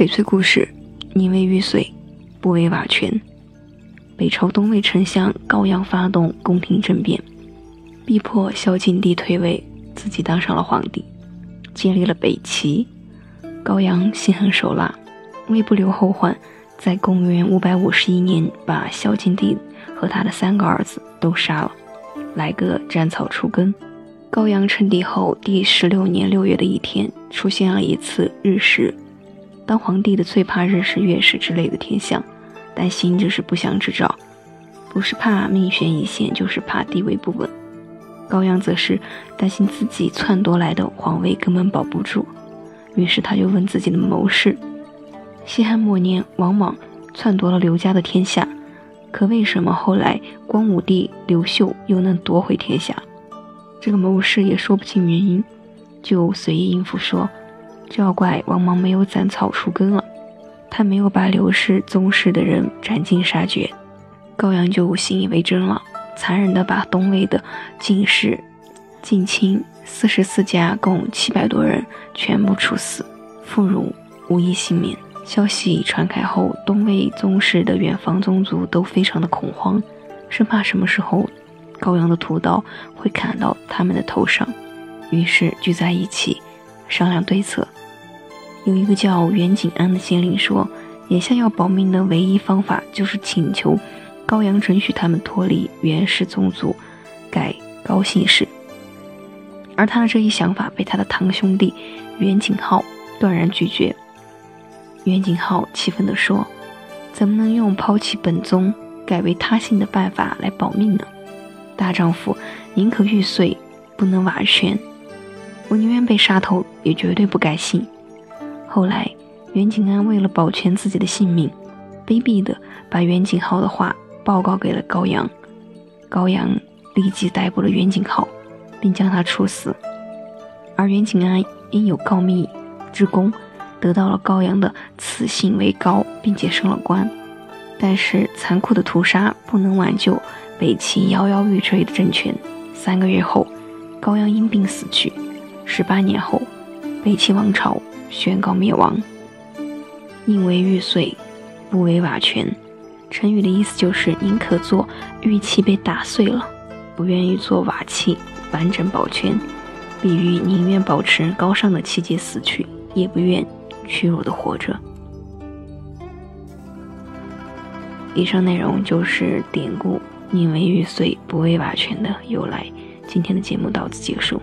翡翠故事：宁为玉碎，不为瓦全。北朝东魏丞相高阳发动宫廷政变，逼迫孝景帝退位，自己当上了皇帝，建立了北齐。高阳心狠手辣，为不留后患，在公元五百五十一年把孝景帝和他的三个儿子都杀了，来个斩草除根。高阳称帝后第十六年六月的一天，出现了一次日食。当皇帝的最怕日食月食之类的天象，担心这是不祥之兆，不是怕命悬一线，就是怕地位不稳。高阳则是担心自己篡夺来的皇位根本保不住，于是他就问自己的谋士：西汉末年，王莽篡夺了刘家的天下，可为什么后来光武帝刘秀又能夺回天下？这个谋士也说不清原因，就随意应付说：“就要怪王莽没有斩草除根了，他没有把刘氏宗室的人斩尽杀绝。”高阳就信以为真了，残忍的把东魏的晋氏、近亲四十四家共七百多人全部处死，妇孺无一幸免。消息传开后，东魏宗室的远房宗族都非常的恐慌，生怕什么时候。高阳的屠刀会砍到他们的头上，于是聚在一起商量对策。有一个叫袁景安的县令说，眼下要保命的唯一方法就是请求高阳准许他们脱离袁氏宗族，改高姓氏。而他的这一想法被他的堂兄弟袁景浩断然拒绝。袁景浩气愤地说：“怎么能用抛弃本宗，改为他姓的办法来保命呢？”大丈夫宁可玉碎，不能瓦全。我宁愿被杀头，也绝对不改姓。后来，袁景安为了保全自己的性命，卑鄙地把袁景浩的话报告给了高阳。高阳立即逮捕了袁景浩，并将他处死。而袁景安因有告密之功，得到了高阳的赐姓为高，并且升了官。但是，残酷的屠杀不能挽救。北齐摇摇欲坠的政权。三个月后，高阳因病死去。十八年后，北齐王朝宣告灭亡。宁为玉碎，不为瓦全。成语的意思就是宁可做玉器被打碎了，不愿意做瓦器完整保全。比喻宁愿保持高尚的气节死去，也不愿屈辱的活着。以上内容就是典故。宁为玉碎，不为瓦全的由来。今天的节目到此结束，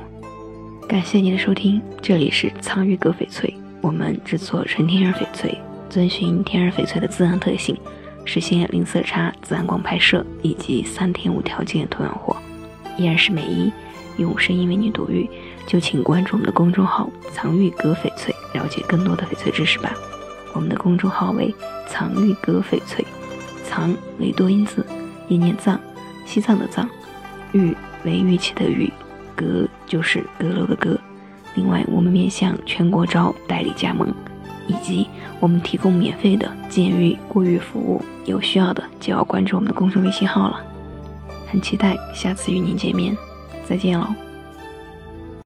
感谢您的收听。这里是藏玉阁翡翠，我们制作纯天然翡翠，遵循天然翡翠的自然特性，实现零色差、自然光拍摄以及三天无条件退换货，依然是美衣，用声音为你读玉。就请关注我们的公众号“藏玉阁翡翠”，了解更多的翡翠知识吧。我们的公众号为“藏玉阁翡翠”，藏为多音字。一念藏，西藏的藏，玉为玉器的玉，阁就是阁楼的阁。另外，我们面向全国招代理加盟，以及我们提供免费的鉴玉过玉服务。有需要的就要关注我们的公众微信号了。很期待下次与您见面，再见喽。